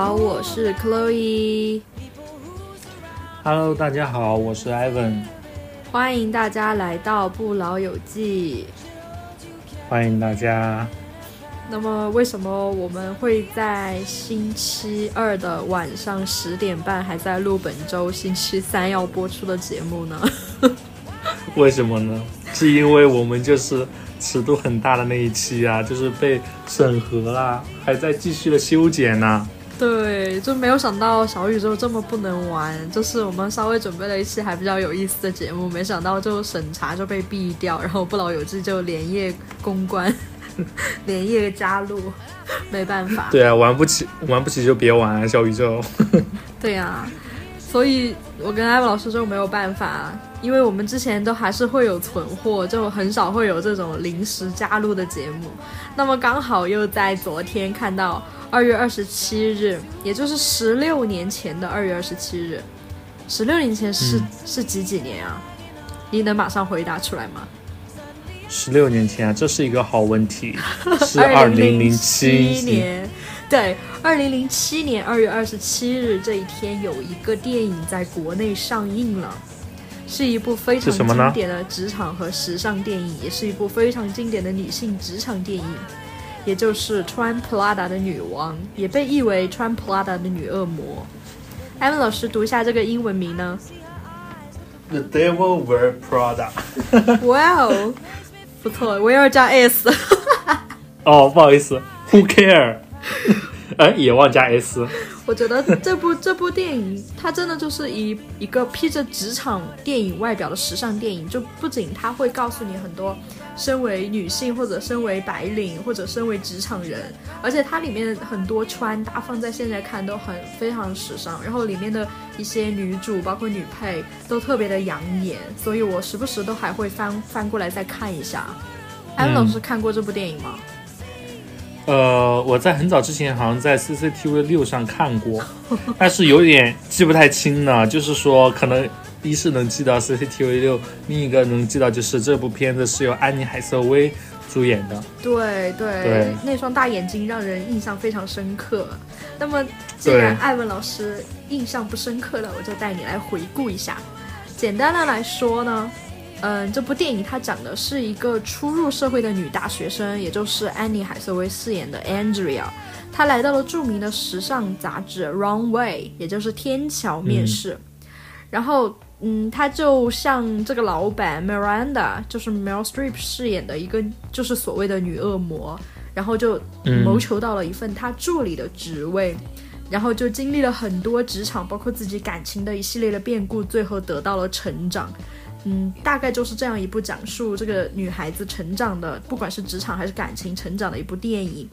好，我是 Chloe。Hello，大家好，我是 Ivan。欢迎大家来到不老有记。欢迎大家。那么，为什么我们会在星期二的晚上十点半还在录本周星期三要播出的节目呢？为什么呢？是因为我们就是尺度很大的那一期啊，就是被审核啦，还在继续的修剪呢。对，就没有想到小宇宙这么不能玩，就是我们稍微准备了一期还比较有意思的节目，没想到就审查就被毙掉，然后不老有志就连夜公关。连夜加入，没办法。对啊，玩不起，玩不起就别玩小宇宙。对呀，所以我跟艾文老师就没有办法，因为我们之前都还是会有存货，就很少会有这种临时加入的节目。那么刚好又在昨天看到二月二十七日，也就是十六年前的二月二十七日。十六年前是是几几年啊？你能马上回答出来吗？十六年前啊，这是一个好问题。是二零零七年，对，二零零七年二月二十七日这一天，有一个电影在国内上映了，是一部非常经典的职场和时尚电影，也是一部非常经典的女性职场电影，也就是穿 Prada 的女王，也被译为穿 Prada 的女恶魔。艾文老师读一下这个英文名呢？The Devil Wear Prada。Wow。不错，我要加 S。哦，不好意思，Who care？哎，也忘加 S。我觉得这部这部电影，它真的就是一一个披着职场电影外表的时尚电影。就不仅它会告诉你很多身为女性或者身为白领或者身为职场人，而且它里面很多穿搭放在现在看都很非常时尚。然后里面的一些女主包括女配都特别的养眼，所以我时不时都还会翻翻过来再看一下。安老师看过这部电影吗？呃，我在很早之前好像在 CCTV 六上看过，但是有点记不太清了。就是说，可能一是能记到 CCTV 六，另一个能记到就是这部片子是由安妮海瑟薇主演的。对对，那双大眼睛让人印象非常深刻。那么，既然艾文老师印象不深刻了，我就带你来回顾一下。简单的来说呢。嗯，这部电影它讲的是一个初入社会的女大学生，也就是安妮海瑟薇饰演的 Andrea，她来到了著名的时尚杂志 Runway，也就是天桥面试。然后，嗯，她就像这个老板 Miranda，就是 Meryl Streep 饰演的一个，就是所谓的女恶魔，然后就谋求到了一份她助理的职位，然后就经历了很多职场，包括自己感情的一系列的变故，最后得到了成长。嗯，大概就是这样一部讲述这个女孩子成长的，不管是职场还是感情成长的一部电影。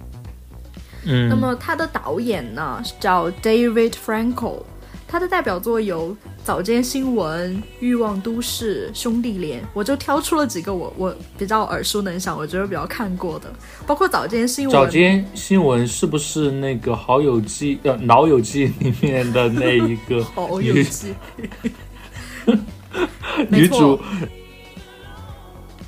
嗯，那么它的导演呢叫 David Franco，他的代表作有《早间新闻》《欲望都市》《兄弟连》，我就挑出了几个我我比较耳熟能详，我觉得比较看过的，包括《早间新闻》。早间新闻是不是那个《好友记》呃《老友记》里面的那一个？好友记。女主，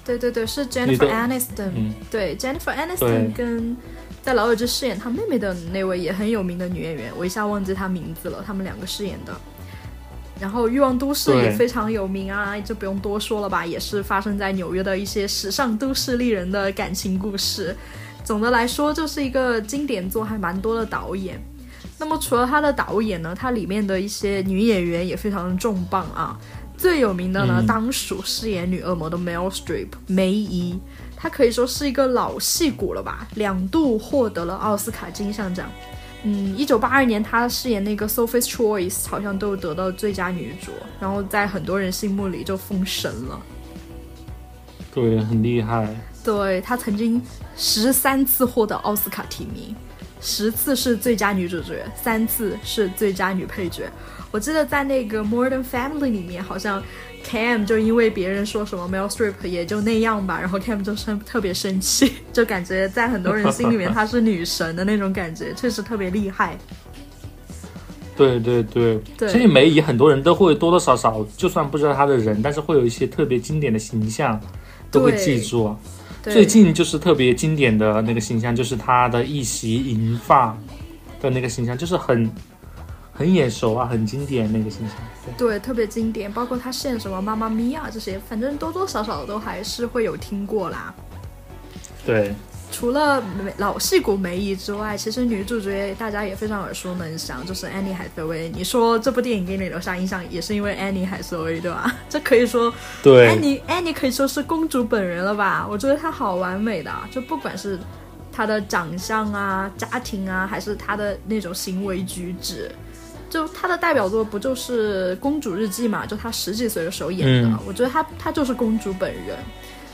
对对对，是 Jennifer Aniston。对 Jennifer Aniston 跟在老友记饰演她妹妹的那位也很有名的女演员，我一下忘记她名字了。他们两个饰演的，然后《欲望都市》也非常有名啊，就不用多说了吧，也是发生在纽约的一些时尚都市丽人的感情故事。总的来说，就是一个经典作，还蛮多的导演。那么除了他的导演呢，他里面的一些女演员也非常重磅啊。最有名的呢，当属饰演女恶魔的 Meryl Streep 梅姨，她可以说是一个老戏骨了吧，两度获得了奥斯卡金像奖。嗯，一九八二年她饰演那个 Sophie's Choice，好像都得到最佳女主，然后在很多人心目里就封神了。对，很厉害。对她曾经十三次获得奥斯卡提名，十次是最佳女主角，三次是最佳女配角。我记得在那个《Modern Family》里面，好像 Cam 就因为别人说什么 Meryl Streep 也就那样吧，然后 Cam 就生特别生气，就感觉在很多人心里面她是女神的那种感觉，确实特别厉害。对对对，所以梅姨很多人都会多多少少，就算不知道她的人，但是会有一些特别经典的形象都会记住。最近就是特别经典的那个形象，就是他的一袭银发。的那个形象，就是很很眼熟啊，很经典那个形象。对，特别经典，包括他现什么妈妈咪呀这些，反正多多少少都还是会有听过啦。对。除了老戏骨梅姨之外，其实女主角大家也非常耳熟能详，就是 Annie 海瑟薇。你说这部电影给你留下印象，也是因为 Annie 海瑟薇，对吧？这可以说，对，Annie Annie 可以说是公主本人了吧？我觉得她好完美的，就不管是她的长相啊、家庭啊，还是她的那种行为举止，就她的代表作不就是《公主日记》嘛？就她十几岁的时候演的，我觉得她她就是公主本人。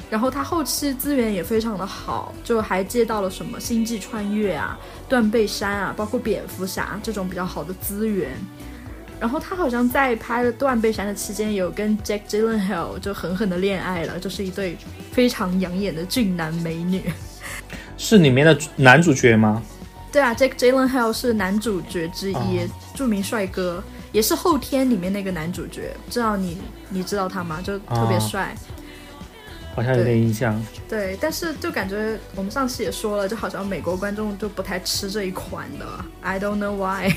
然后他后期资源也非常的好，就还接到了什么星际穿越啊、断背山啊，包括蝙蝠侠这种比较好的资源。然后他好像在拍了断背山的期间，有跟 Jack Gyllenhaal 就狠狠的恋爱了，就是一对非常养眼的俊男美女。是里面的男主角吗？对啊，Jack Gyllenhaal 是男主角之一，著名帅哥，也是后天里面那个男主角。知道你你知道他吗？就特别帅。好像有点印象，对，但是就感觉我们上次也说了，就好像美国观众就不太吃这一款的，I don't know why，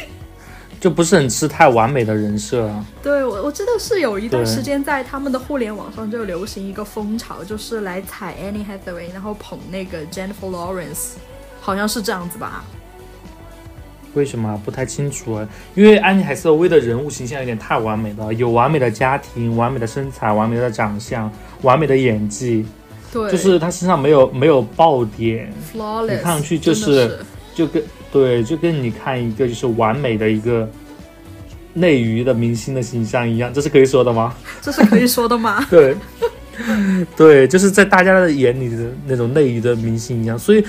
就不是很吃太完美的人设啊。对，我我记得是有一段时间在他们的互联网上就流行一个风潮，就是来踩 Annie Hathaway，然后捧那个 Jennifer Lawrence，好像是这样子吧。为什么不太清楚啊？因为安妮海瑟薇的人物形象有点太完美了，有完美的家庭、完美的身材、完美的长相、完美的演技，对，就是她身上没有没有爆点，你看上去就是就跟对，就跟你看一个就是完美的一个内娱的明星的形象一样，这是可以说的吗？这是可以说的吗？对，对，就是在大家的眼里的那种内娱的明星一样，所以。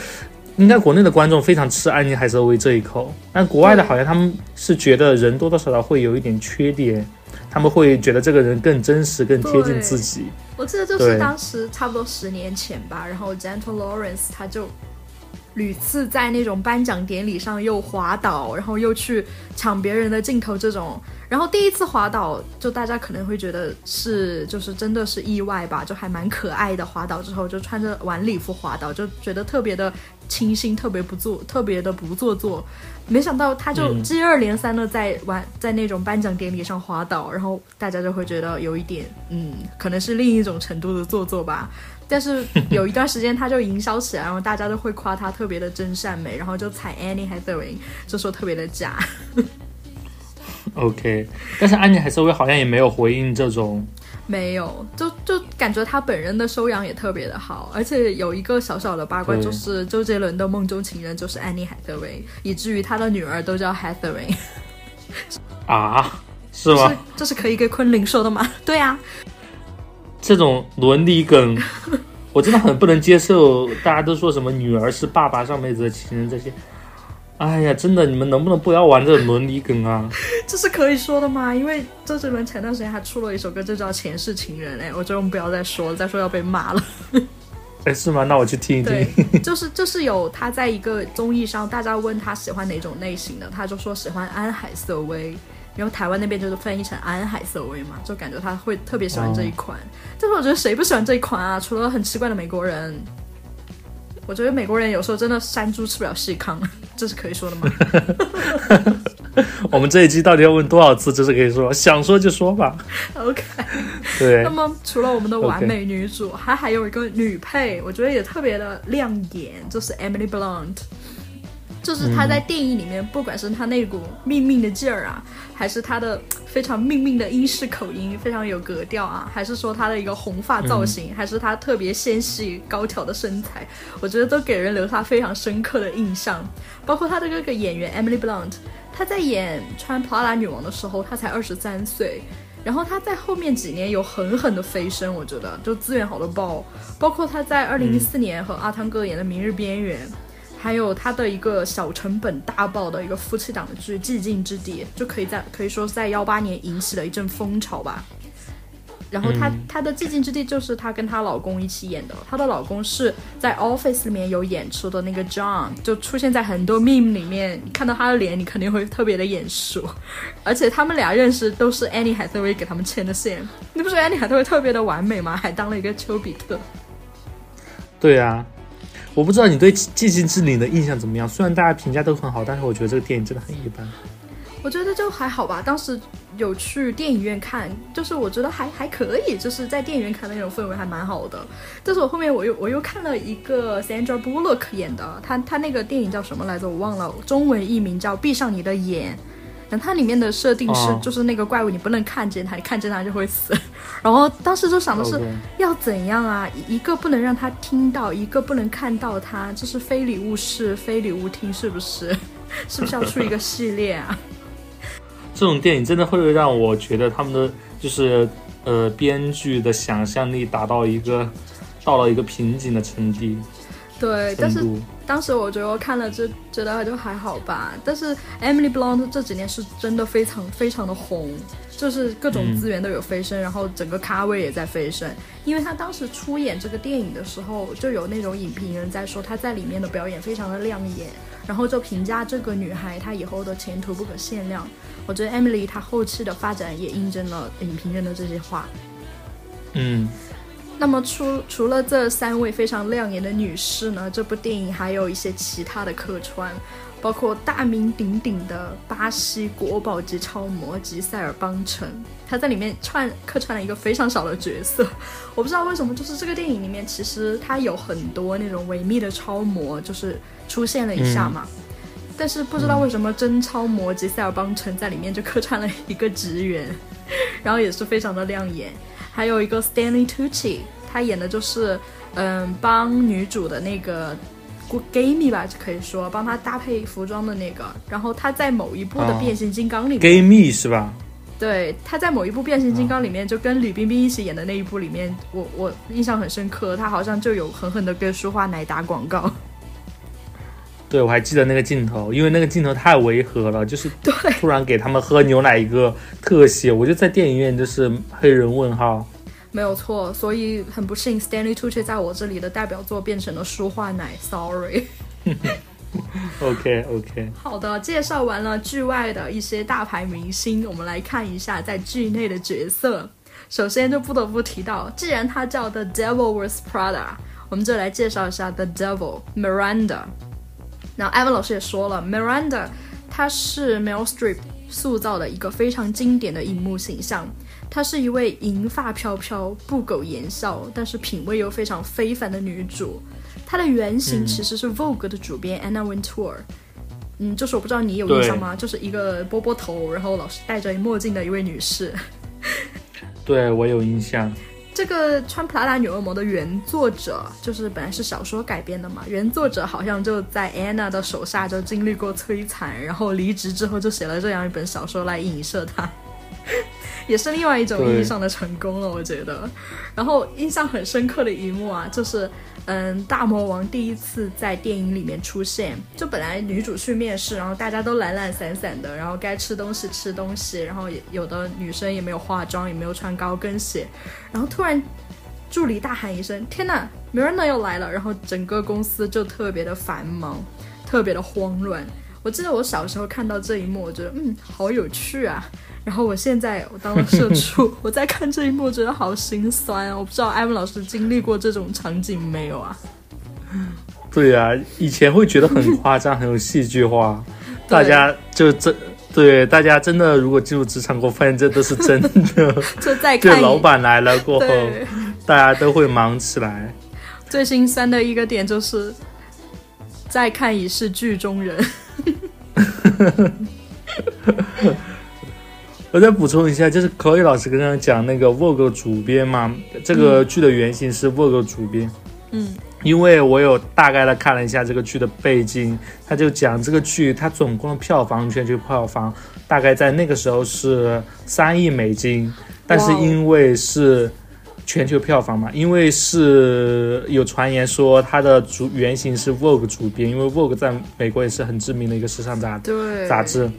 应该国内的观众非常吃安妮海瑟薇这一口，但国外的好像他们是觉得人多多少少会有一点缺点，他们会觉得这个人更真实、更贴近自己。我记得就是当时差不多十年前吧，然后 Gentle Lawrence 他就。屡次在那种颁奖典礼上又滑倒，然后又去抢别人的镜头，这种，然后第一次滑倒，就大家可能会觉得是就是真的是意外吧，就还蛮可爱的。滑倒之后就穿着晚礼服滑倒，就觉得特别的清新，特别不做，特别的不做作。没想到他就接二连三的在玩在那种颁奖典礼上滑倒，然后大家就会觉得有一点，嗯，可能是另一种程度的做作吧。但是有一段时间他就营销起来，然后大家都会夸他特别的真善美，然后就踩 Annie Hathaway 就说特别的假。OK，但是安妮海瑟薇好像也没有回应这种，没有，就就感觉他本人的修养也特别的好，而且有一个小小的八卦就是周杰伦的梦中情人就是安妮海瑟薇，以至于他的女儿都叫 Hathaway。啊？是吗？这是可以跟昆凌说的吗？对啊。这种伦理梗，我真的很不能接受。大家都说什么女儿是爸爸上辈子的情人这些，哎呀，真的，你们能不能不要玩这种伦理梗啊？这是可以说的吗？因为周杰伦前段时间还出了一首歌，就叫《前世情人》。哎，我觉得我们不要再说了，再说要被骂了。哎，是吗？那我去听一听。就是就是有他在一个综艺上，大家问他喜欢哪种类型的，他就说喜欢安海瑟薇。然后台湾那边就是翻译成安海瑟薇嘛，就感觉他会特别喜欢这一款。但是我觉得谁不喜欢这一款啊？除了很奇怪的美国人，我觉得美国人有时候真的山猪吃不了细糠，这是可以说的吗？我们这一期到底要问多少次？这是可以说，想说就说吧。OK。对。那么除了我们的完美女主，还还有一个女配，我觉得也特别的亮眼，就是 Emily Blunt。就是她在电影里面，不管是她那股命命的劲儿啊，还是他的非常命命的英式口音，非常有格调啊，还是说他的一个红发造型，还是他特别纤细高挑的身材，我觉得都给人留下非常深刻的印象。包括他的这个演员 Emily Blunt，她在演穿普拉达女王的时候，她才二十三岁，然后他在后面几年有狠狠的飞升，我觉得就资源好的爆。包括他在二零一四年和阿汤哥演的《明日边缘》。还有他的一个小成本大爆的一个夫妻档的剧《寂静之地》，就可以在可以说在幺八年引起了一阵风潮吧。然后她她的《寂静之地》就是她跟她老公一起演的，她的老公是在《Office》里面有演出的那个 John，就出现在很多 meme 里面，你看到他的脸，你肯定会特别的眼熟。而且他们俩认识都是 Annie 海瑟薇给他们牵的线，你不说 Annie 海瑟薇特别的完美吗？还当了一个丘比特。对呀。我不知道你对《寂静之岭》的印象怎么样？虽然大家评价都很好，但是我觉得这个电影真的很一般。我觉得就还好吧，当时有去电影院看，就是我觉得还还可以，就是在电影院看的那种氛围还蛮好的。但是我后面我又我又看了一个 Sandra Bullock 演的，他他那个电影叫什么来着？我忘了，中文译名叫《闭上你的眼》。那它里面的设定是，就是那个怪物你不能看见它，你看见它就会死。然后当时就想的是要怎样啊？一个不能让他听到，一个不能看到它，这是非礼勿视，非礼勿听，是不是？是不是要出一个系列啊？这种电影真的会让我觉得他们的就是呃编剧的想象力达到一个到了一个瓶颈的程度。对，但是当时我觉得我看了就觉得就还好吧。但是 Emily Blunt 这几年是真的非常非常的红，就是各种资源都有飞升，然后整个咖位也在飞升。因为她当时出演这个电影的时候，就有那种影评人在说她在里面的表演非常的亮眼，然后就评价这个女孩她以后的前途不可限量。我觉得 Emily 她后期的发展也印证了影评人的这些话。嗯，那么除除了这三位非常亮眼的女士呢，这部电影还有一些其他的客串，包括大名鼎鼎的巴西国宝级超模吉塞尔邦辰，她在里面串客串了一个非常小的角色。我不知道为什么，就是这个电影里面其实它有很多那种维密的超模，就是出现了一下嘛。但是不知道为什么真超模吉塞尔邦辰在里面就客串了一个职员，然后也是非常的亮眼。还有一个 Stanley Tucci，他演的就是嗯帮女主的那个蜜吧，可以说帮她搭配服装的那个。然后他在某一部的变形金刚里面蜜是吧？对，他在某一部变形金刚里面就跟吕冰冰一起演的那一部里面，我我印象很深刻，他好像就有狠狠的跟舒化奶打广告。对，我还记得那个镜头，因为那个镜头太违和了，就是突然给他们喝牛奶一个特写，我就在电影院就是黑人问号。没有错，所以很不幸，Stanley Tucci 在我这里的代表作变成了舒化奶，Sorry。OK OK。好的，介绍完了剧外的一些大牌明星，我们来看一下在剧内的角色。首先就不得不提到，既然他叫 The Devil Wears Prada，我们就来介绍一下 The Devil Miranda。那艾文老师也说了，Miranda，她是 Meryl Streep 塑造的一个非常经典的荧幕形象。她是一位银发飘飘、不苟言笑，但是品味又非常非凡的女主。她的原型其实是 Vogue 的主编 Anna Wintour。嗯，就是我不知道你有印象吗？就是一个波波头，然后老是戴着墨镜的一位女士。对我有印象。这个穿普拉达女恶魔的原作者就是本来是小说改编的嘛，原作者好像就在安娜的手下就经历过摧残，然后离职之后就写了这样一本小说来影射她。也是另外一种意义上的成功了，我觉得。然后印象很深刻的一幕啊，就是嗯，大魔王第一次在电影里面出现，就本来女主去面试，然后大家都懒懒散散的，然后该吃东西吃东西，然后有的女生也没有化妆，也没有穿高跟鞋，然后突然助理大喊一声：“天呐 m i r a n a 又来了！”然后整个公司就特别的繁忙，特别的慌乱。我记得我小时候看到这一幕，我觉得嗯，好有趣啊。然后我现在我当了社 畜，我在看这一幕，觉得好心酸啊！我不知道艾文老师经历过这种场景没有啊？对呀，以前会觉得很 夸张，很有戏剧化。大家就真对大家真的，如果进入职场过，发现这都是真的。就在看老板来了过后，大家都会忙起来。最心酸的一个点就是再看已是剧中人。我再补充一下，就是可以老师刚刚讲那个 Vogue 主编嘛，这个剧的原型是 Vogue 主编。嗯，因为我有大概的看了一下这个剧的背景，他就讲这个剧它总共的票房全球票房大概在那个时候是三亿美金，但是因为是全球票房嘛，因为是有传言说它的主原型是 Vogue 主编，因为 Vogue 在美国也是很知名的一个时尚杂杂志。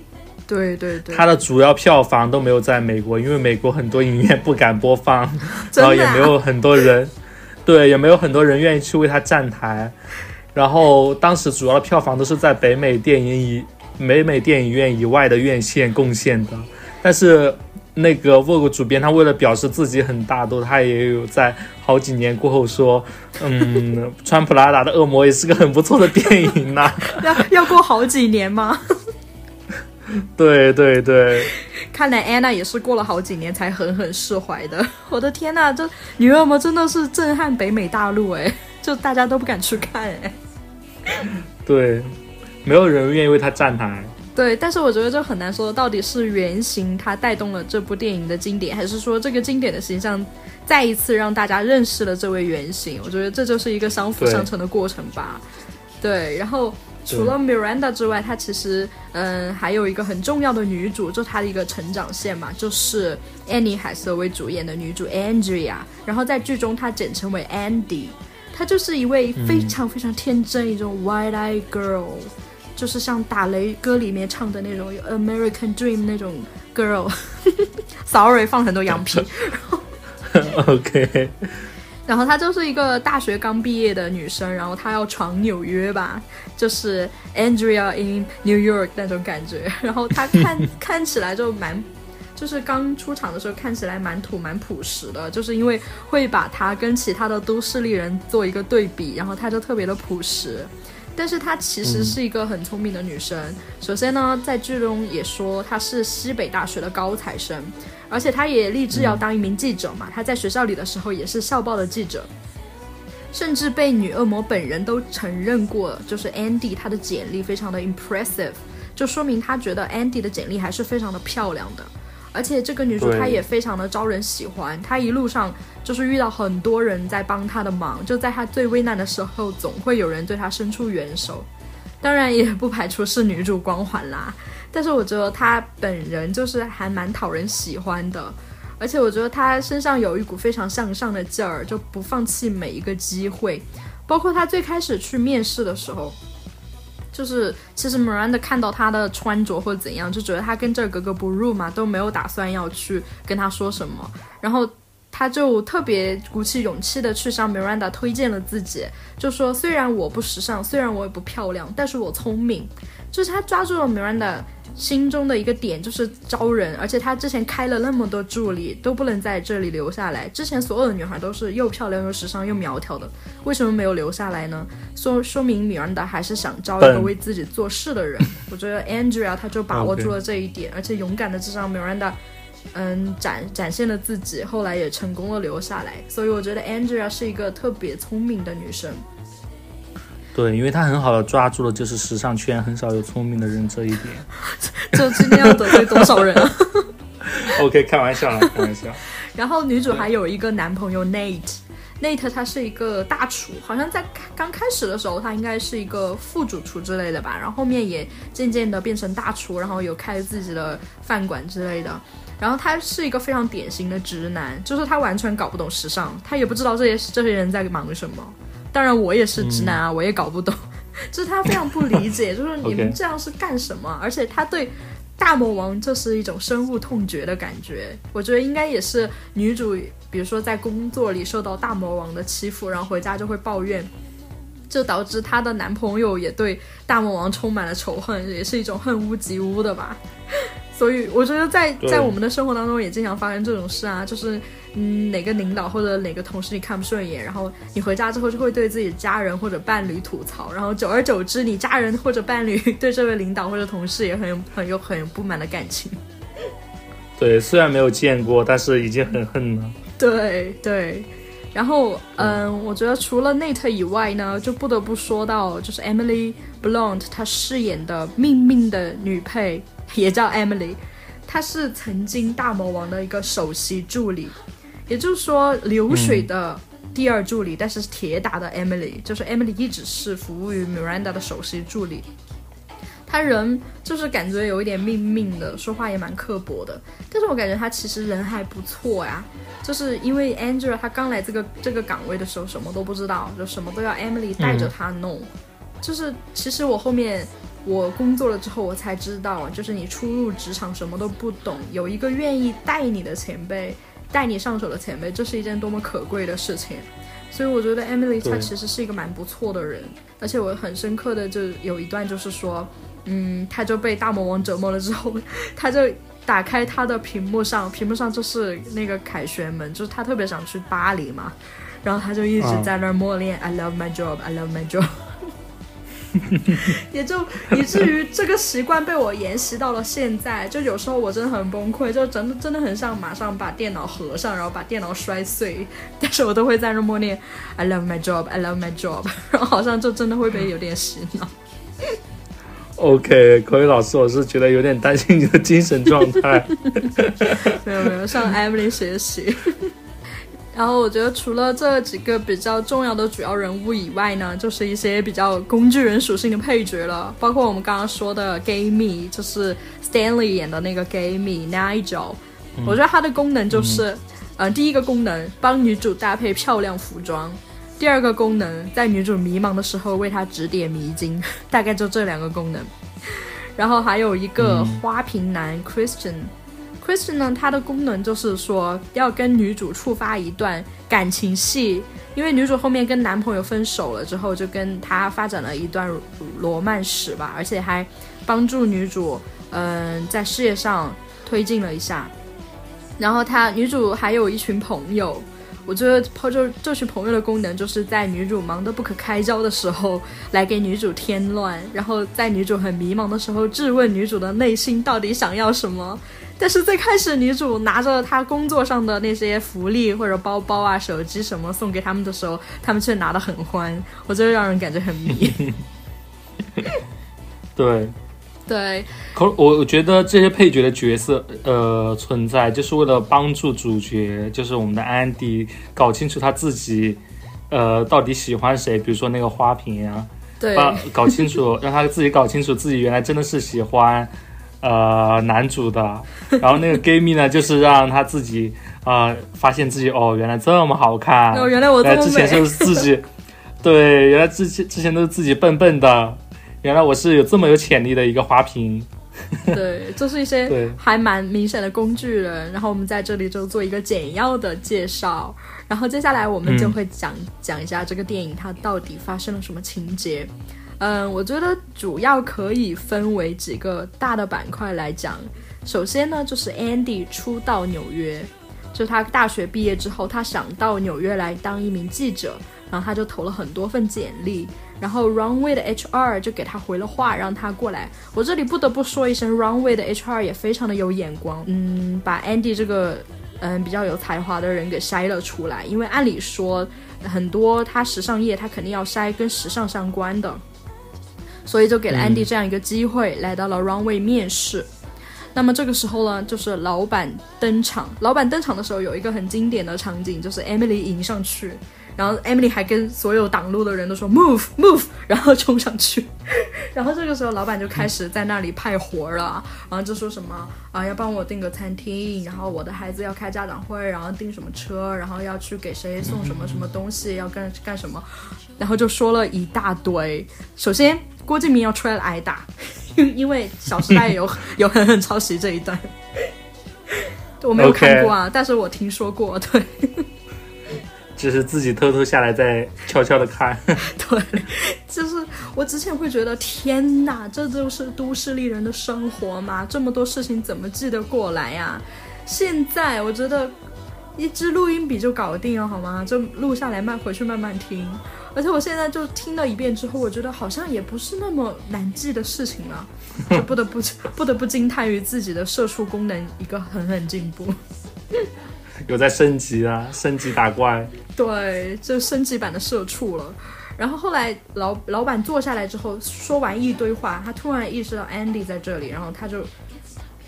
对对对，它的主要票房都没有在美国，因为美国很多影院不敢播放，然后也没有很多人，对，也没有很多人愿意去为它站台。然后当时主要的票房都是在北美电影以北美电影院以外的院线贡献的。但是那个 Vogue 主编，他为了表示自己很大度，他也有在好几年过后说，嗯，穿普拉达的恶魔也是个很不错的电影呐。要要过好几年吗？对 对对，看来安娜也是过了好几年才狠狠释怀的。我的天呐，这女恶魔真的是震撼北美大陆哎，就大家都不敢去看哎。对，没有人愿意为她站台。对，但是我觉得这很难说，到底是原型它带动了这部电影的经典，还是说这个经典的形象再一次让大家认识了这位原型？我觉得这就是一个相辅相成的过程吧。对，然后。除了 Miranda 之外，她其实嗯还有一个很重要的女主，就她的一个成长线嘛，就是 Annie 海瑟薇主演的女主 Andrea，然后在剧中她简称为 Andy，她就是一位非常非常天真一种 white eye girl，就是像打雷歌里面唱的那种 American Dream 那种 girl，Sorry 放很多羊皮，OK。然后她就是一个大学刚毕业的女生，然后她要闯纽约吧，就是 Andrea in New York 那种感觉。然后她看 看起来就蛮，就是刚出场的时候看起来蛮土蛮朴实的，就是因为会把她跟其他的都市丽人做一个对比，然后她就特别的朴实。但是她其实是一个很聪明的女生。首先呢，在剧中也说她是西北大学的高材生。而且他也立志要当一名记者嘛，他在学校里的时候也是校报的记者，甚至被女恶魔本人都承认过，就是 Andy 他的简历非常的 impressive，就说明他觉得 Andy 的简历还是非常的漂亮的。而且这个女主她也非常的招人喜欢，她一路上就是遇到很多人在帮她的忙，就在她最危难的时候，总会有人对她伸出援手。当然也不排除是女主光环啦。但是我觉得他本人就是还蛮讨人喜欢的，而且我觉得他身上有一股非常向上的劲儿，就不放弃每一个机会。包括他最开始去面试的时候，就是其实 Miranda 看到他的穿着或者怎样，就觉得他跟这儿格格不入嘛，都没有打算要去跟他说什么。然后他就特别鼓起勇气的去向 Miranda 推荐了自己，就说虽然我不时尚，虽然我也不漂亮，但是我聪明。就是他抓住了 Miranda。心中的一个点就是招人，而且他之前开了那么多助理都不能在这里留下来。之前所有的女孩都是又漂亮又时尚又苗条的，为什么没有留下来呢？说说明米兰达还是想招一个为自己做事的人。我觉得 Andrea 她就把握住了这一点，而且勇敢的就让米兰达，嗯，展展现了自己，后来也成功的留下来。所以我觉得 Andrea 是一个特别聪明的女生。对，因为他很好的抓住了，就是时尚圈很少有聪明的人这一点。就今天要得罪多少人？OK，开玩笑，开玩笑。然后女主还有一个男朋友 Nate，Nate 他是一个大厨，好像在刚开始的时候他应该是一个副主厨之类的吧，然后后面也渐渐的变成大厨，然后有开自己的饭馆之类的。然后他是一个非常典型的直男，就是他完全搞不懂时尚，他也不知道这些这些人在忙什么。当然，我也是直男啊，我也搞不懂，就是他非常不理解，就是你们这样是干什么？而且他对大魔王就是一种深恶痛绝的感觉。我觉得应该也是女主，比如说在工作里受到大魔王的欺负，然后回家就会抱怨，就导致她的男朋友也对大魔王充满了仇恨，也是一种恨屋及乌的吧。所以我觉得在在我们的生活当中也经常发生这种事啊，就是嗯哪个领导或者哪个同事你看不顺眼，然后你回家之后就会对自己的家人或者伴侣吐槽，然后久而久之，你家人或者伴侣对这位领导或者同事也很有很有很不满的感情。对，虽然没有见过，但是已经很恨了。对对，然后嗯，我觉得除了 Nate 以外呢，就不得不说到就是 Emily Blunt 她饰演的命命的女配。也叫 Emily，她是曾经大魔王的一个首席助理，也就是说流水的第二助理，但是铁打的 Emily，就是 Emily 一直是服务于 Miranda 的首席助理。他人就是感觉有一点命命的，说话也蛮刻薄的，但是我感觉他其实人还不错呀。就是因为 Angela 他刚来这个这个岗位的时候什么都不知道，就什么都要 Emily 带着他弄。就是其实我后面。我工作了之后，我才知道，就是你初入职场什么都不懂，有一个愿意带你的前辈，带你上手的前辈，这是一件多么可贵的事情。所以我觉得 Emily 她其实是一个蛮不错的人，而且我很深刻的就有一段就是说，嗯，她就被大魔王折磨了之后，她就。打开她的屏幕上，屏幕上就是那个凯旋门，就是她特别想去巴黎嘛，然后她就一直在那儿默念 I love my job, I love my job。也就以至于这个习惯被我沿袭到了现在，就有时候我真的很崩溃，就真的真的很想马上把电脑合上，然后把电脑摔碎，但是我都会在那默念 I love my job, I love my job，然后好像就真的会被有点洗脑。OK，口语老师，我是觉得有点担心你的精神状态。没 有没有，向 Emily 学习。然后我觉得除了这几个比较重要的主要人物以外呢，就是一些比较工具人属性的配角了，包括我们刚刚说的 Gay Me，就是 Stanley 演的那个 Gay Me Nigel。我觉得它的功能就是，呃，第一个功能帮女主搭配漂亮服装，第二个功能在女主迷茫的时候为她指点迷津，大概就这两个功能。然后还有一个花瓶男 Christian。Christian 呢，它的功能就是说要跟女主触发一段感情戏，因为女主后面跟男朋友分手了之后，就跟他发展了一段罗曼史吧，而且还帮助女主嗯在事业上推进了一下。然后他女主还有一群朋友，我觉得抛就这群朋友的功能就是在女主忙得不可开交的时候来给女主添乱，然后在女主很迷茫的时候质问女主的内心到底想要什么。但是最开始，女主拿着她工作上的那些福利或者包包啊、手机什么送给他们的时候，他们却拿得很欢，我觉得让人感觉很迷。对，对。可我我觉得这些配角的角色，呃，存在就是为了帮助主角，就是我们的安迪搞清楚他自己，呃，到底喜欢谁。比如说那个花瓶啊，对，搞清楚，让他自己搞清楚自己原来真的是喜欢。呃，男主的，然后那个 gay 蜜呢，就是让他自己啊，发现自己哦，原来这么好看，哦，原来我这么之前是自己，对，原来之前之前都是自己笨笨的，原来我是有这么有潜力的一个花瓶。对，就是一些还蛮明显的工具人。然后我们在这里就做一个简要的介绍，然后接下来我们就会讲讲一下这个电影它到底发生了什么情节。嗯，我觉得主要可以分为几个大的板块来讲。首先呢，就是 Andy 初到纽约，就他大学毕业之后，他想到纽约来当一名记者，然后他就投了很多份简历，然后 Runway 的 HR 就给他回了话，让他过来。我这里不得不说一声，Runway 的 HR 也非常的有眼光，嗯，把 Andy 这个嗯比较有才华的人给筛了出来，因为按理说很多他时尚业他肯定要筛跟时尚相关的。所以就给了 Andy 这样一个机会，来到了 Runway 面试。那么这个时候呢，就是老板登场。老板登场的时候，有一个很经典的场景，就是 Emily 迎上去。然后 Emily 还跟所有挡路的人都说 move move，然后冲上去，然后这个时候老板就开始在那里派活了，然后就说什么啊要帮我订个餐厅，然后我的孩子要开家长会，然后订什么车，然后要去给谁送什么什么东西，要干干什么，然后就说了一大堆。首先郭敬明要出来挨打，因因为《小时代》有 有狠狠抄袭这一段，我没有看过啊，但是我听说过，对。只是自己偷偷下来再悄悄的看，对，就是我之前会觉得天哪，这就是都市丽人的生活吗？这么多事情怎么记得过来呀？现在我觉得一支录音笔就搞定了，好吗？就录下来慢回去慢慢听。而且我现在就听了一遍之后，我觉得好像也不是那么难记的事情了，就不得不不得不惊叹于自己的社畜功能一个狠狠进步。有在升级啊，升级打怪。对，就升级版的社畜了。然后后来老老板坐下来之后，说完一堆话，他突然意识到 Andy 在这里，然后他就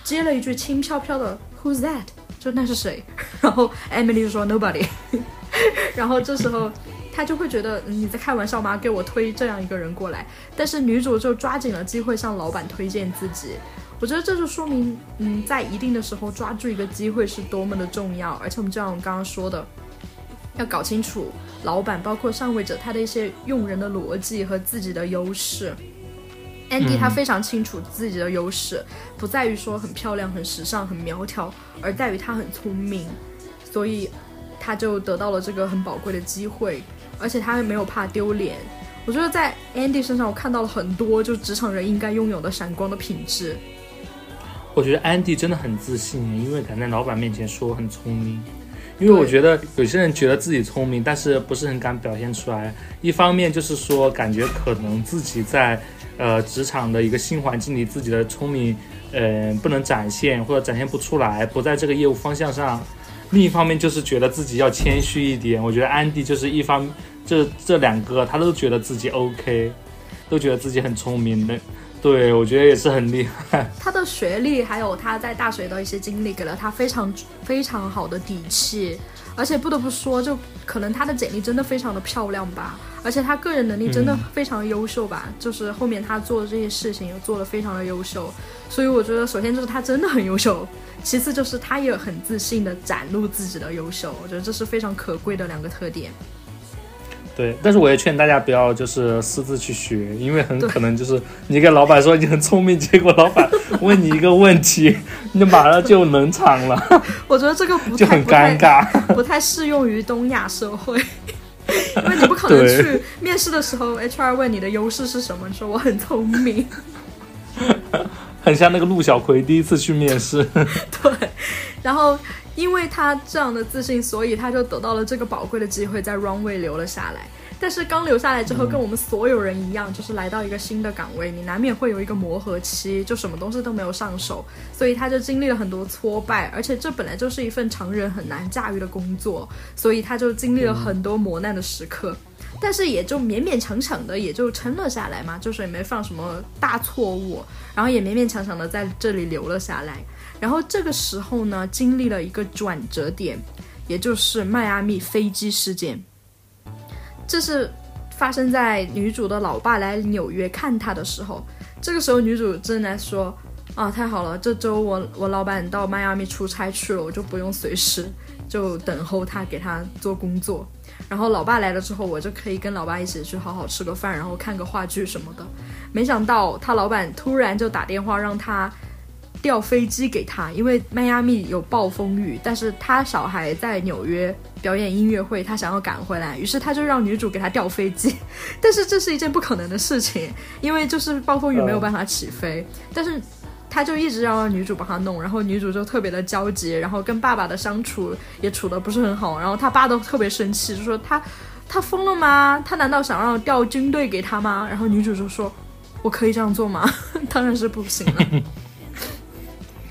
接了一句轻飘飘的 Who's that？就那是谁？然后 Emily 就说 Nobody。然后这时候他就会觉得你在开玩笑吗？给我推这样一个人过来。但是女主就抓紧了机会向老板推荐自己。我觉得这就说明，嗯，在一定的时候抓住一个机会是多么的重要。而且我们就像我刚刚说的，要搞清楚老板包括上位者他的一些用人的逻辑和自己的优势。Andy 他非常清楚自己的优势，不在于说很漂亮、很时尚、很苗条，而在于他很聪明，所以他就得到了这个很宝贵的机会，而且他没有怕丢脸。我觉得在 Andy 身上，我看到了很多就职场人应该拥有的闪光的品质。我觉得安迪真的很自信，因为敢在老板面前说很聪明。因为我觉得有些人觉得自己聪明，但是不是很敢表现出来。一方面就是说，感觉可能自己在呃职场的一个新环境里，自己的聪明，呃不能展现或者展现不出来，不在这个业务方向上。另一方面就是觉得自己要谦虚一点。我觉得安迪就是一方，这这两个他都觉得自己 OK，都觉得自己很聪明的。对，我觉得也是很厉害。他的学历还有他在大学的一些经历，给了他非常非常好的底气。而且不得不说，就可能他的简历真的非常的漂亮吧。而且他个人能力真的非常优秀吧。就是后面他做的这些事情也做的非常的优秀。所以我觉得，首先就是他真的很优秀，其次就是他也很自信的展露自己的优秀。我觉得这是非常可贵的两个特点。对，但是我也劝大家不要就是私自去学，因为很可能就是你跟老板说你很聪明，结果老板问你一个问题，你马上就冷场了。我觉得这个不就很尴尬，不太适用于东亚社会，因为你不可能去面试的时候，HR 问你的优势是什么，你说我很聪明，很像那个陆小葵第一次去面试。对，然后。因为他这样的自信，所以他就得到了这个宝贵的机会，在 Runway 留了下来。但是刚留下来之后，跟我们所有人一样，就是来到一个新的岗位，你难免会有一个磨合期，就什么东西都没有上手，所以他就经历了很多挫败。而且这本来就是一份常人很难驾驭的工作，所以他就经历了很多磨难的时刻。但是也就勉勉强强的也就撑了下来嘛，就是也没犯什么大错误，然后也勉勉强强的在这里留了下来。然后这个时候呢，经历了一个转折点，也就是迈阿密飞机事件。这是发生在女主的老爸来纽约看她的时候。这个时候，女主正在说：“啊，太好了，这周我我老板到迈阿密出差去了，我就不用随时就等候他给他做工作。然后老爸来了之后，我就可以跟老爸一起去好好吃个饭，然后看个话剧什么的。没想到他老板突然就打电话让他。”调飞机给他，因为迈阿密有暴风雨，但是他小孩在纽约表演音乐会，他想要赶回来，于是他就让女主给他调飞机，但是这是一件不可能的事情，因为就是暴风雨没有办法起飞，但是他就一直要让女主帮他弄，然后女主就特别的焦急，然后跟爸爸的相处也处的不是很好，然后他爸都特别生气，就说他他疯了吗？他难道想让调军队给他吗？然后女主就说，我可以这样做吗？当然是不行了。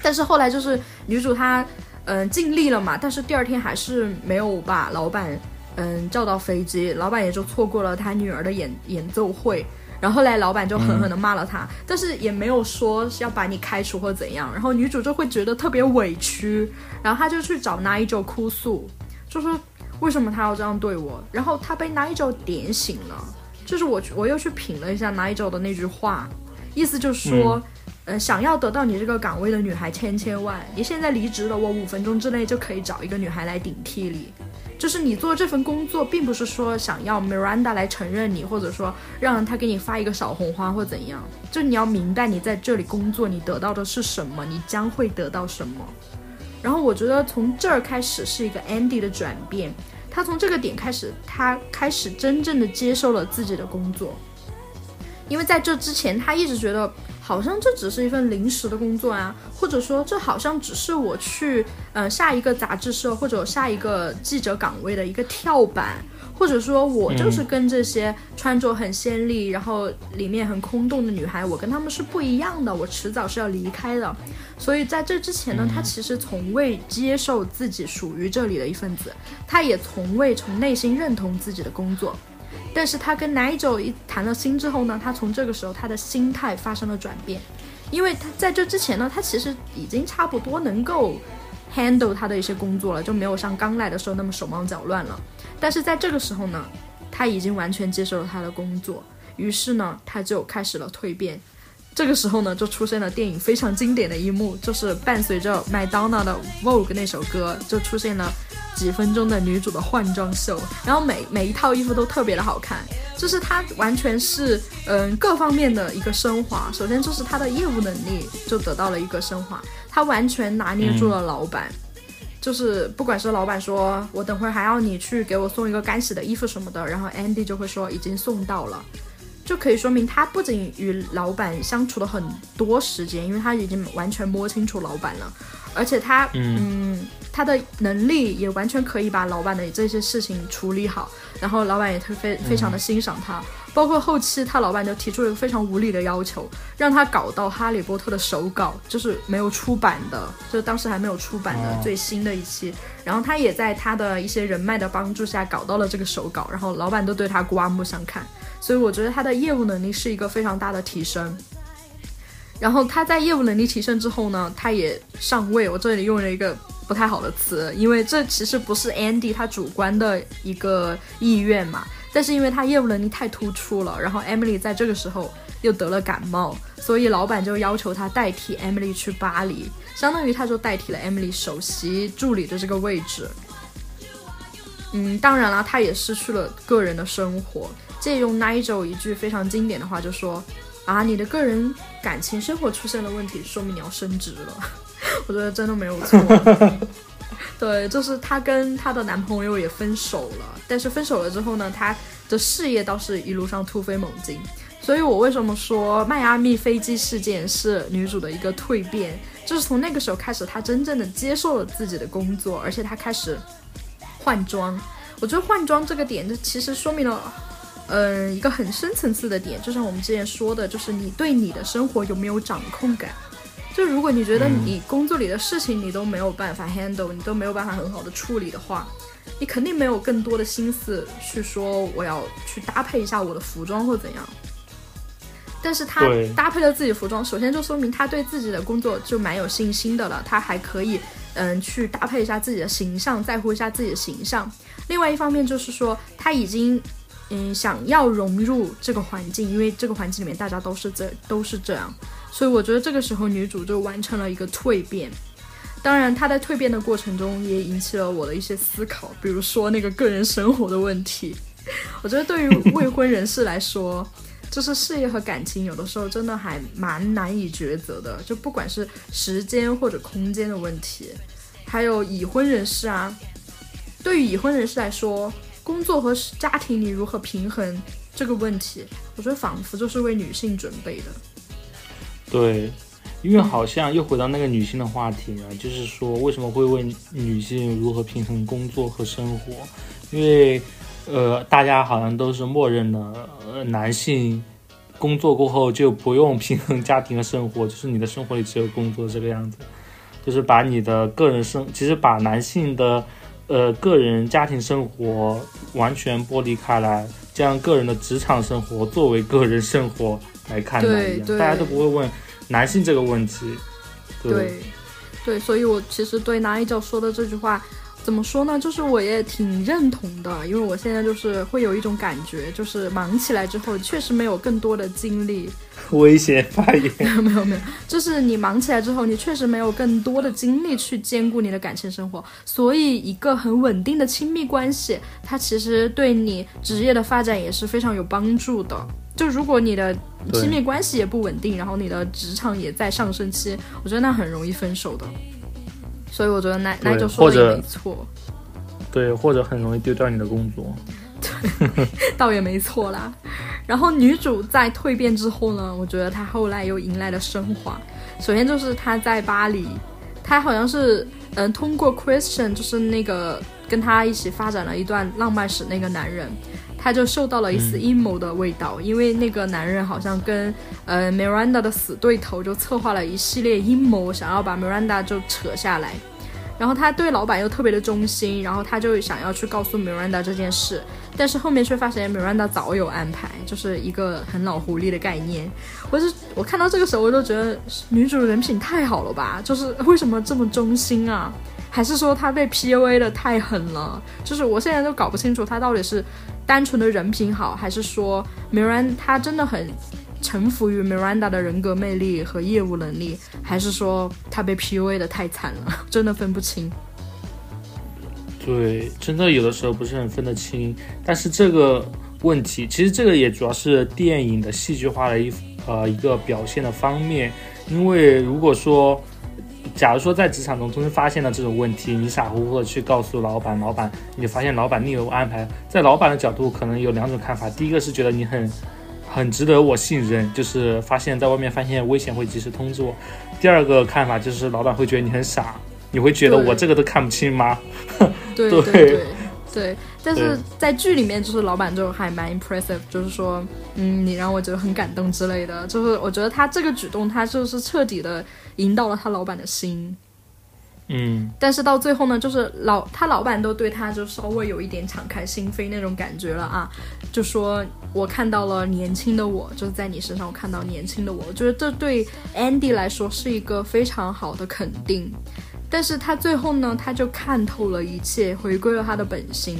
但是后来就是女主她，嗯，尽力了嘛。但是第二天还是没有把老板，嗯，叫到飞机，老板也就错过了他女儿的演演奏会。然后后来老板就狠狠的骂了他，但是也没有说要把你开除或怎样。然后女主就会觉得特别委屈，然后她就去找 Nigel 哭诉，就说为什么他要这样对我。然后她被 Nigel 点醒了，就是我我又去品了一下 Nigel 的那句话，意思就是说。想要得到你这个岗位的女孩千千万。你现在离职了，我五分钟之内就可以找一个女孩来顶替你。就是你做这份工作，并不是说想要 Miranda 来承认你，或者说让她给你发一个小红花或怎样。就你要明白，你在这里工作，你得到的是什么，你将会得到什么。然后我觉得从这儿开始是一个 Andy 的转变。他从这个点开始，他开始真正的接受了自己的工作。因为在这之前，他一直觉得。好像这只是一份临时的工作啊，或者说这好像只是我去呃下一个杂志社或者下一个记者岗位的一个跳板，或者说我就是跟这些穿着很鲜丽，然后里面很空洞的女孩，我跟她们是不一样的，我迟早是要离开的。所以在这之前呢，他其实从未接受自己属于这里的一份子，他也从未从内心认同自己的工作。但是他跟 Nigel 一谈了心之后呢，他从这个时候他的心态发生了转变，因为他在这之前呢，他其实已经差不多能够 handle 他的一些工作了，就没有像刚来的时候那么手忙脚乱了。但是在这个时候呢，他已经完全接受了他的工作，于是呢，他就开始了蜕变。这个时候呢，就出现了电影非常经典的一幕，就是伴随着麦当娜的 Vogue 那首歌，就出现了。几分钟的女主的换装秀，然后每每一套衣服都特别的好看，就是她完全是嗯各方面的一个升华。首先就是她的业务能力就得到了一个升华，她完全拿捏住了老板，就是不管是老板说我等会儿还要你去给我送一个干洗的衣服什么的，然后 Andy 就会说已经送到了。就可以说明他不仅与老板相处了很多时间，因为他已经完全摸清楚老板了，而且他嗯他的能力也完全可以把老板的这些事情处理好，然后老板也特非非常的欣赏他。包括后期，他老板就提出了一个非常无理的要求，让他搞到《哈利波特》的手稿，就是没有出版的，就是当时还没有出版的最新的一期。然后他也在他的一些人脉的帮助下搞到了这个手稿，然后老板都对他刮目相看。所以我觉得他的业务能力是一个非常大的提升。然后他在业务能力提升之后呢，他也上位。我这里用了一个不太好的词，因为这其实不是 Andy 他主观的一个意愿嘛。但是因为他业务能力太突出了，然后 Emily 在这个时候又得了感冒，所以老板就要求他代替 Emily 去巴黎，相当于他就代替了 Emily 首席助理的这个位置。嗯，当然了，他也失去了个人的生活。借用 Nigel 一句非常经典的话，就说：“啊，你的个人感情生活出现了问题，说明你要升职了。”我觉得真的没有错。对，就是她跟她的男朋友也分手了，但是分手了之后呢，她的事业倒是一路上突飞猛进。所以我为什么说迈阿密飞机事件是女主的一个蜕变，就是从那个时候开始，她真正的接受了自己的工作，而且她开始换装。我觉得换装这个点，就其实说明了，嗯，一个很深层次的点，就像我们之前说的，就是你对你的生活有没有掌控感。就如果你觉得你工作里的事情你都没有办法 handle，你都没有办法很好的处理的话，你肯定没有更多的心思去说我要去搭配一下我的服装或怎样。但是他搭配了自己服装，首先就说明他对自己的工作就蛮有信心的了，他还可以嗯去搭配一下自己的形象，在乎一下自己的形象。另外一方面就是说他已经嗯想要融入这个环境，因为这个环境里面大家都是这都是这样。所以我觉得这个时候女主就完成了一个蜕变，当然她在蜕变的过程中也引起了我的一些思考，比如说那个个人生活的问题。我觉得对于未婚人士来说，就是事业和感情有的时候真的还蛮难以抉择的，就不管是时间或者空间的问题，还有已婚人士啊，对于已婚人士来说，工作和家庭你如何平衡这个问题，我觉得仿佛就是为女性准备的。对，因为好像又回到那个女性的话题了，就是说为什么会问女性如何平衡工作和生活？因为，呃，大家好像都是默认了，呃，男性工作过后就不用平衡家庭和生活，就是你的生活里只有工作这个样子，就是把你的个人生，其实把男性的，呃，个人家庭生活完全剥离开来，将个人的职场生活作为个人生活。来看待一样，大家都不会问男性这个问题。对，对，所以我其实对男一角说的这句话，怎么说呢？就是我也挺认同的，因为我现在就是会有一种感觉，就是忙起来之后，确实没有更多的精力。危险发言。没有没有没有，就是你忙起来之后，你确实没有更多的精力去兼顾你的感情生活，所以一个很稳定的亲密关系，它其实对你职业的发展也是非常有帮助的。就如果你的亲密关系也不稳定，然后你的职场也在上升期，我觉得那很容易分手的。所以我觉得那那就说的没错。对，或者很容易丢掉你的工作。对，倒也没错啦。然后女主在蜕变之后呢，我觉得她后来又迎来了升华。首先就是她在巴黎，她好像是嗯通过 Christian，就是那个跟她一起发展了一段浪漫史那个男人。他就受到了一丝阴谋的味道，因为那个男人好像跟呃 Miranda 的死对头就策划了一系列阴谋，想要把 Miranda 就扯下来。然后他对老板又特别的忠心，然后他就想要去告诉 Miranda 这件事，但是后面却发现 Miranda 早有安排，就是一个很老狐狸的概念。我是我看到这个时候，我就觉得女主人品太好了吧，就是为什么这么忠心啊？还是说他被 PUA 的太狠了？就是我现在都搞不清楚他到底是。单纯的人品好，还是说 Miranda 他真的很臣服于 Miranda 的人格魅力和业务能力，还是说他被 PUA 的太惨了，真的分不清。对，真的有的时候不是很分得清。但是这个问题，其实这个也主要是电影的戏剧化的一呃一个表现的方面，因为如果说。假如说在职场中突然发现了这种问题，你傻乎乎的去告诉老板，老板你发现老板另有安排，在老板的角度可能有两种看法，第一个是觉得你很 很值得我信任，就是发现在外面发现危险会及时通知我。第二个看法就是老板会觉得你很傻，你会觉得我这个都看不清吗？对对对对，但是在剧里面就是老板就还蛮 impressive，就是说，嗯，你让我觉得很感动之类的，就是我觉得他这个举动他就是彻底的引导了他老板的心。嗯，但是到最后呢，就是老他老板都对他就稍微有一点敞开心扉那种感觉了啊，就说我看到了年轻的我，就是在你身上我看到年轻的我，我觉得这对 Andy 来说是一个非常好的肯定。但是他最后呢，他就看透了一切，回归了他的本心。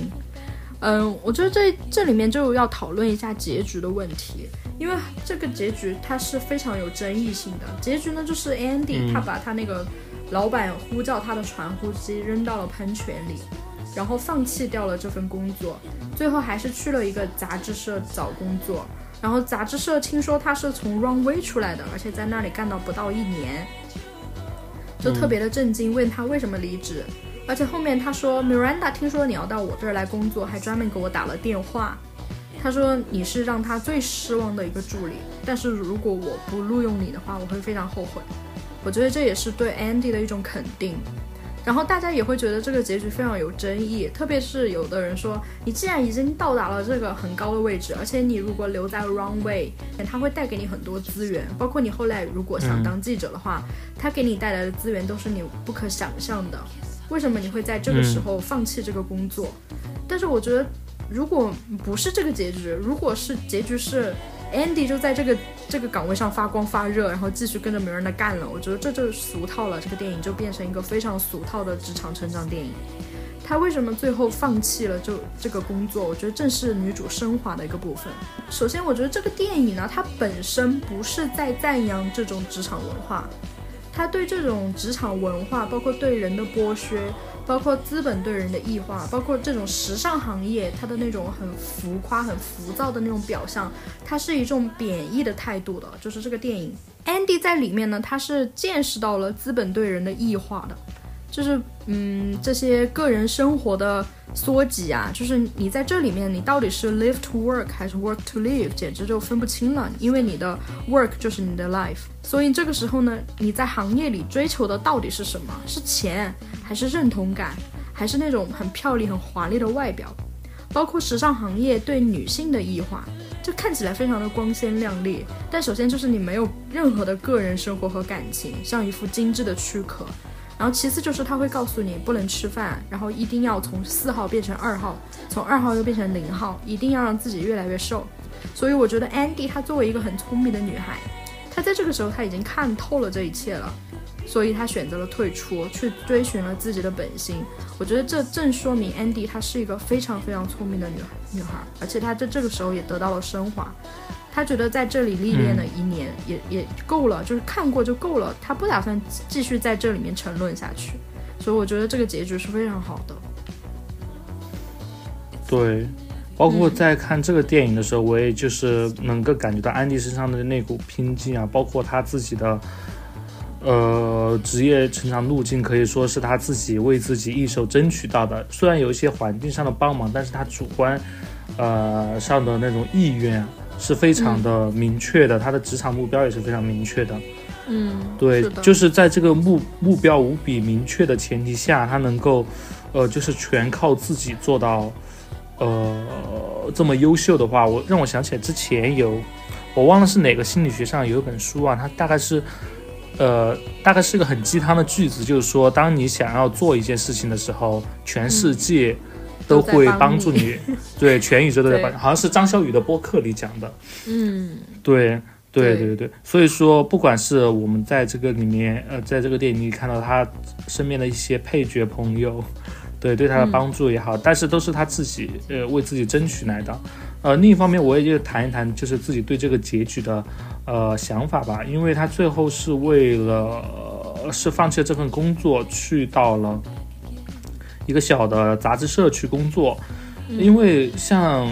嗯，我觉得这这里面就要讨论一下结局的问题，因为这个结局它是非常有争议性的。结局呢，就是 Andy 他把他那个。老板呼叫他的传呼机扔到了喷泉里，然后放弃掉了这份工作，最后还是去了一个杂志社找工作。然后杂志社听说他是从 Runway 出来的，而且在那里干到不到一年，就特别的震惊，问他为什么离职。而且后面他说，Miranda 听说你要到我这儿来工作，还专门给我打了电话。他说你是让他最失望的一个助理，但是如果我不录用你的话，我会非常后悔。我觉得这也是对 Andy 的一种肯定，然后大家也会觉得这个结局非常有争议，特别是有的人说，你既然已经到达了这个很高的位置，而且你如果留在 Runway，他会带给你很多资源，包括你后来如果想当记者的话，他给你带来的资源都是你不可想象的。为什么你会在这个时候放弃这个工作？但是我觉得，如果不是这个结局，如果是结局是。Andy 就在这个这个岗位上发光发热，然后继续跟着没人的干了。我觉得这就俗套了，这个电影就变成一个非常俗套的职场成长电影。他为什么最后放弃了就这个工作？我觉得正是女主升华的一个部分。首先，我觉得这个电影呢，它本身不是在赞扬这种职场文化，他对这种职场文化，包括对人的剥削。包括资本对人的异化，包括这种时尚行业它的那种很浮夸、很浮躁的那种表象，他是一种贬义的态度的。就是这个电影，Andy 在里面呢，他是见识到了资本对人的异化的。就是嗯，这些个人生活的缩挤啊，就是你在这里面，你到底是 live to work 还是 work to live，简直就分不清了。因为你的 work 就是你的 life，所以这个时候呢，你在行业里追求的到底是什么？是钱，还是认同感，还是那种很漂亮、很华丽的外表？包括时尚行业对女性的异化，就看起来非常的光鲜亮丽，但首先就是你没有任何的个人生活和感情，像一副精致的躯壳。然后其次就是他会告诉你不能吃饭，然后一定要从四号变成二号，从二号又变成零号，一定要让自己越来越瘦。所以我觉得 Andy 她作为一个很聪明的女孩，她在这个时候她已经看透了这一切了，所以她选择了退出，去追寻了自己的本心。我觉得这正说明 Andy 她是一个非常非常聪明的女孩，女孩，而且她在这个时候也得到了升华。他觉得在这里历练了一年也也够了，就是看过就够了。他不打算继续在这里面沉沦下去，所以我觉得这个结局是非常好的。对，包括在看这个电影的时候，我也就是能够感觉到安迪身上的那股拼劲啊，包括他自己的呃职业成长路径，可以说是他自己为自己一手争取到的。虽然有一些环境上的帮忙，但是他主观呃上的那种意愿。是非常的明确的，他的职场目标也是非常明确的。嗯，对，就是在这个目目标无比明确的前提下，他能够，呃，就是全靠自己做到，呃，这么优秀的话，我让我想起来之前有，我忘了是哪个心理学上有一本书啊，它大概是，呃，大概是个很鸡汤的句子，就是说，当你想要做一件事情的时候，全世界。都会帮助你，对，全宇宙都在帮，好像是张小雨的播客里讲的。嗯，对，对，对，对，所以说，不管是我们在这个里面，呃，在这个电影里看到他身边的一些配角朋友，对，对他的帮助也好，但是都是他自己，呃，为自己争取来的。呃，另一方面，我也就谈一谈，就是自己对这个结局的，呃，想法吧。因为他最后是为了，是放弃了这份工作，去到了。一个小的杂志社去工作，因为像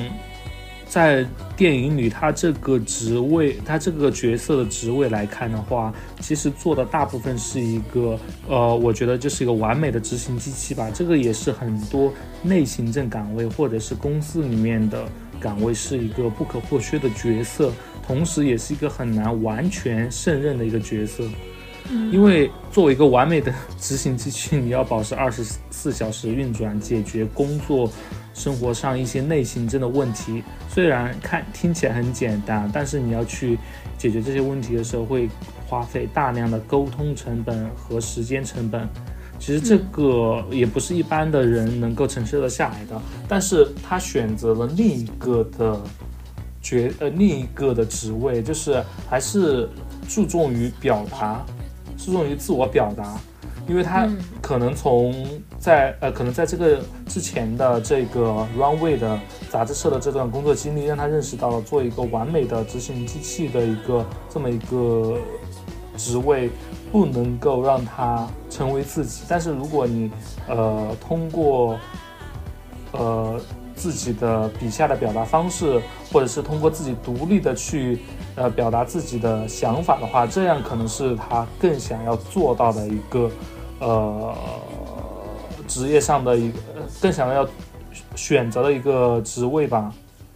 在电影里，他这个职位，他这个角色的职位来看的话，其实做的大部分是一个，呃，我觉得就是一个完美的执行机器吧。这个也是很多内行政岗位或者是公司里面的岗位是一个不可或缺的角色。同时也是一个很难完全胜任的一个角色。因为作为一个完美的执行机器，你要保持二十四小时运转，解决工作、生活上一些内行政的问题。虽然看听起来很简单，但是你要去解决这些问题的时候，会花费大量的沟通成本和时间成本。其实这个也不是一般的人能够承受得下来的。但是他选择了另一个的角呃另一个的职位，就是还是注重于表达。注重于自我表达，因为他可能从在呃，可能在这个之前的这个 Runway 的杂志社的这段工作经历，让他认识到了做一个完美的执行机器的一个这么一个职位，不能够让他成为自己。但是如果你呃通过呃自己的笔下的表达方式，或者是通过自己独立的去。呃，表达自己的想法的话，这样可能是他更想要做到的一个，呃，职业上的一个更想要选择的一个职位吧。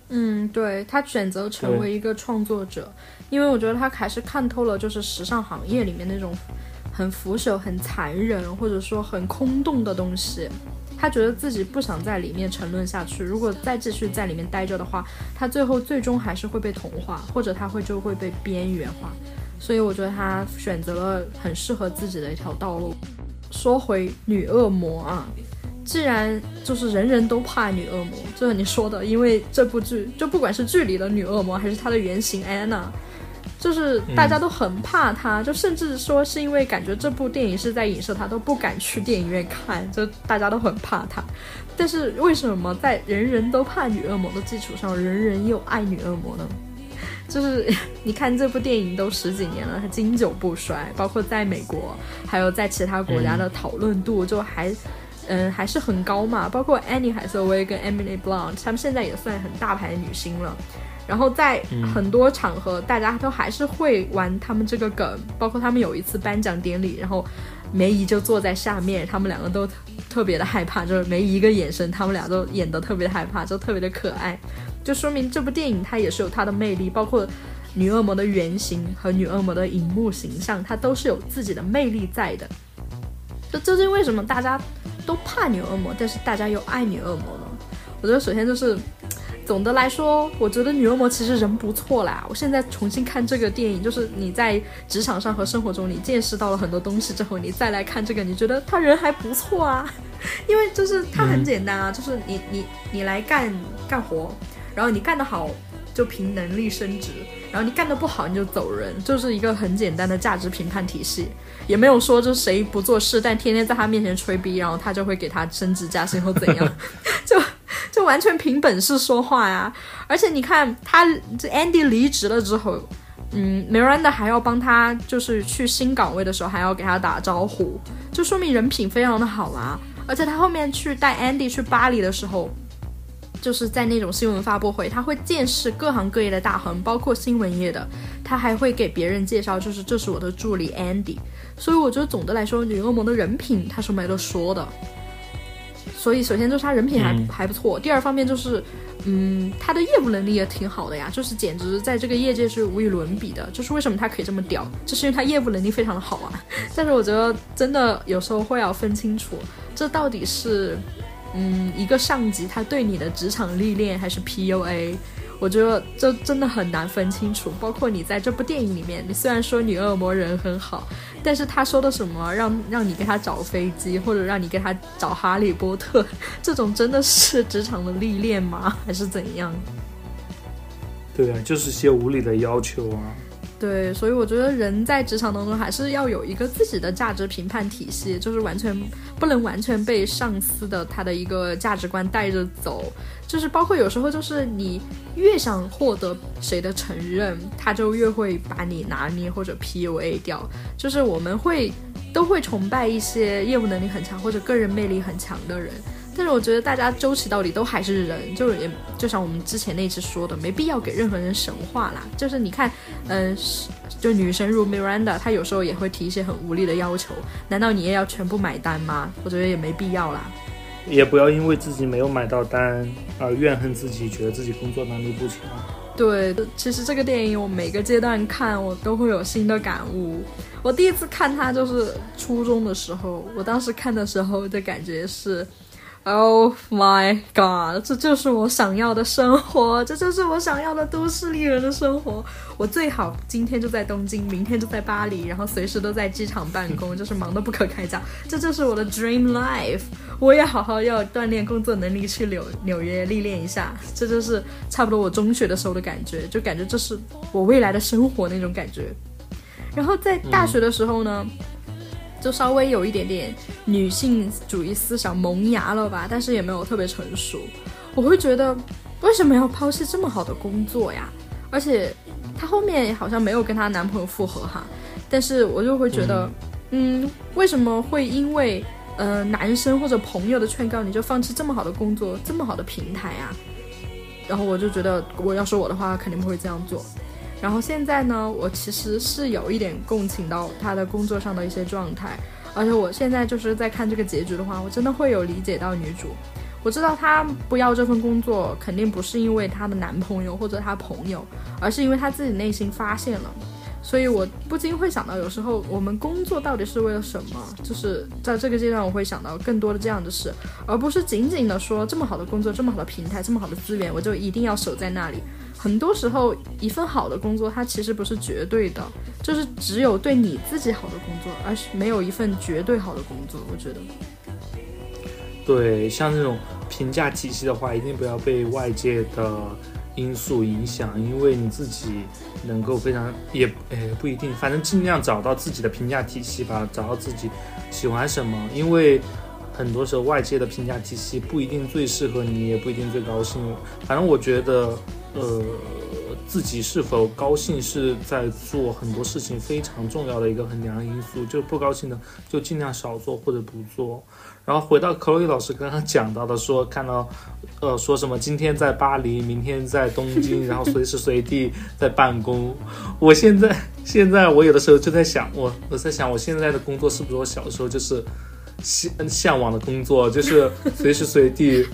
嗯，对他选择成为一个创作者，因为我觉得他还是看透了，就是时尚行业里面那种很腐朽、很残忍，或者说很空洞的东西。他觉得自己不想在里面沉沦下去，如果再继续在里面待着的话，他最后最终还是会被同化，或者他会就会被边缘化。所以我觉得他选择了很适合自己的一条道路。说回女恶魔啊，既然就是人人都怕女恶魔，就是你说的，因为这部剧就不管是剧里的女恶魔，还是她的原型安娜。就是大家都很怕他，就甚至说是因为感觉这部电影是在影射他，都不敢去电影院看，就大家都很怕他。但是为什么在人人都怕女恶魔的基础上，人人又爱女恶魔呢？就是你看这部电影都十几年了，它经久不衰，包括在美国，还有在其他国家的讨论度就还，嗯，还是很高嘛。包括 Annie Hathaway 跟 Emily Blunt，她们现在也算很大牌的女星了。然后在很多场合，大家都还是会玩他们这个梗，包括他们有一次颁奖典礼，然后梅姨就坐在下面，他们两个都特别的害怕，就是梅姨一个眼神，他们俩都演得特别害怕，就特别的可爱，就说明这部电影它也是有它的魅力，包括女恶魔的原型和女恶魔的荧幕形象，它都是有自己的魅力在的。就究竟为什么大家都怕女恶魔，但是大家又爱女恶魔呢？我觉得首先就是。总的来说，我觉得女恶魔其实人不错啦。我现在重新看这个电影，就是你在职场上和生活中你见识到了很多东西之后，你再来看这个，你觉得他人还不错啊。因为就是他很简单啊，就是你你你来干干活，然后你干得好就凭能力升职，然后你干得不好你就走人，就是一个很简单的价值评判体系，也没有说就谁不做事，但天天在他面前吹逼，然后他就会给他升职加薪或怎样，就。就完全凭本事说话呀！而且你看他这 Andy 离职了之后，嗯，Miranda 还要帮他，就是去新岗位的时候还要给他打招呼，就说明人品非常的好啊！而且他后面去带 Andy 去巴黎的时候，就是在那种新闻发布会，他会见识各行各业的大亨，包括新闻业的，他还会给别人介绍，就是这是我的助理 Andy。所以我觉得总的来说，女恶魔的人品他是没得说的。所以，首先就是他人品还还不错。第二方面就是，嗯，他的业务能力也挺好的呀，就是简直在这个业界是无与伦比的。就是为什么他可以这么屌，就是因为他业务能力非常的好啊。但是我觉得真的有时候会要分清楚，这到底是，嗯，一个上级他对你的职场历练，还是 PUA。我觉得这真的很难分清楚。包括你在这部电影里面，你虽然说女恶魔人很好，但是他说的什么让让你给他找飞机，或者让你给他找哈利波特，这种真的是职场的历练吗？还是怎样？对啊，就是些无理的要求啊。对，所以我觉得人在职场当中还是要有一个自己的价值评判体系，就是完全不能完全被上司的他的一个价值观带着走，就是包括有时候就是你越想获得谁的承认，他就越会把你拿捏或者 PUA 掉，就是我们会都会崇拜一些业务能力很强或者个人魅力很强的人。但是我觉得大家周其到底都还是人，就是也就像我们之前那次说的，没必要给任何人神话啦。就是你看，嗯，就女生如 Miranda，她有时候也会提一些很无力的要求，难道你也要全部买单吗？我觉得也没必要啦。也不要因为自己没有买到单而怨恨自己，觉得自己工作能力不强。对，其实这个电影我每个阶段看我都会有新的感悟。我第一次看它就是初中的时候，我当时看的时候的感觉是。Oh my god！这就是我想要的生活，这就是我想要的都市丽人的生活。我最好今天就在东京，明天就在巴黎，然后随时都在机场办公，就是忙得不可开交。这就是我的 dream life。我也好好要锻炼工作能力，去纽纽约历练一下。这就是差不多我中学的时候的感觉，就感觉这是我未来的生活那种感觉。然后在大学的时候呢？就稍微有一点点女性主义思想萌芽了吧，但是也没有特别成熟。我会觉得，为什么要抛弃这么好的工作呀？而且她后面好像没有跟她男朋友复合哈。但是我就会觉得，嗯，为什么会因为呃男生或者朋友的劝告，你就放弃这么好的工作，这么好的平台啊？然后我就觉得，我要是我的话，肯定不会这样做。然后现在呢，我其实是有一点共情到他的工作上的一些状态，而且我现在就是在看这个结局的话，我真的会有理解到女主。我知道她不要这份工作，肯定不是因为她的男朋友或者她朋友，而是因为她自己内心发现了。所以我不禁会想到，有时候我们工作到底是为了什么？就是在这个阶段，我会想到更多的这样的事，而不是仅仅的说这么好的工作、这么好的平台、这么好的资源，我就一定要守在那里。很多时候，一份好的工作，它其实不是绝对的，就是只有对你自己好的工作，而是没有一份绝对好的工作。我觉得，对，像这种评价体系的话，一定不要被外界的因素影响，因为你自己能够非常也诶不一定，反正尽量找到自己的评价体系吧，找到自己喜欢什么，因为很多时候外界的评价体系不一定最适合你，也不一定最高兴。反正我觉得。呃，自己是否高兴是在做很多事情非常重要的一个衡量因素。就不高兴的，就尽量少做或者不做。然后回到克洛伊老师刚刚讲到的，说看到，呃，说什么今天在巴黎，明天在东京，然后随时随地在办公。我现在现在我有的时候就在想，我我在想，我现在的工作是不是我小时候就是向向往的工作，就是 随时随地。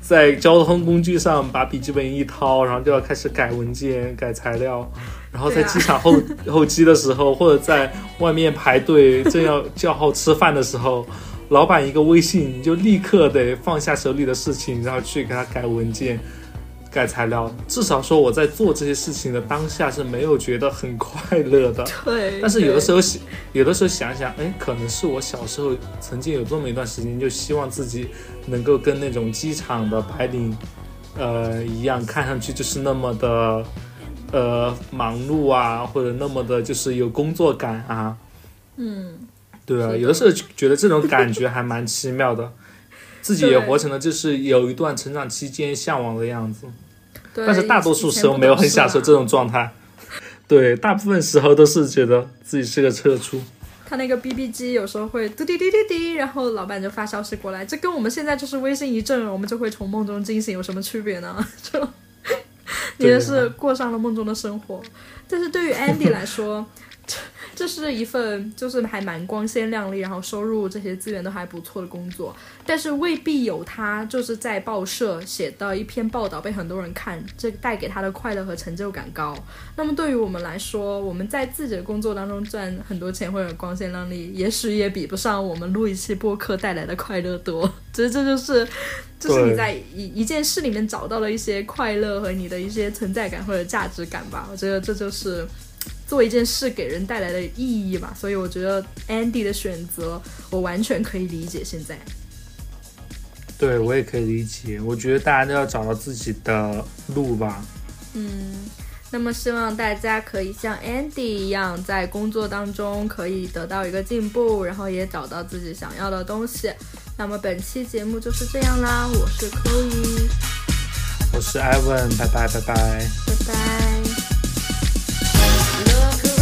在交通工具上把笔记本一掏，然后就要开始改文件、改材料，然后在机场候候机的时候，或者在外面排队正要叫号吃饭的时候，老板一个微信，你就立刻得放下手里的事情，然后去给他改文件。改材料，至少说我在做这些事情的当下是没有觉得很快乐的。对。但是有的时候想，有的时候想想，哎，可能是我小时候曾经有这么一段时间，就希望自己能够跟那种机场的白领，呃一样，看上去就是那么的，呃忙碌啊，或者那么的就是有工作感啊。嗯。对啊，有的时候觉得这种感觉还蛮奇妙的，自己也活成了就是有一段成长期间向往的样子。但是大多数时候没有很享受这种状态，对，大部分时候都是觉得自己是个社畜。他那个 B B 机有时候会嘟滴滴滴滴，然后老板就发消息过来，这跟我们现在就是微信一震，我们就会从梦中惊醒，有什么区别呢？就也是过上了梦中的生活。但是对于 Andy 来说。这是一份就是还蛮光鲜亮丽，然后收入这些资源都还不错的工作，但是未必有他就是在报社写的一篇报道被很多人看，这带给他的快乐和成就感高。那么对于我们来说，我们在自己的工作当中赚很多钱或者光鲜亮丽，也许也比不上我们录一期播客带来的快乐多。其 实这就是，就是你在一一件事里面找到了一些快乐和你的一些存在感或者价值感吧。我觉得这就是。做一件事给人带来的意义吧，所以我觉得 Andy 的选择我完全可以理解。现在，对我也可以理解。我觉得大家都要找到自己的路吧。嗯，那么希望大家可以像 Andy 一样，在工作当中可以得到一个进步，然后也找到自己想要的东西。那么本期节目就是这样啦，我是 Chloe，我是 Ivan，拜拜拜拜拜拜。Look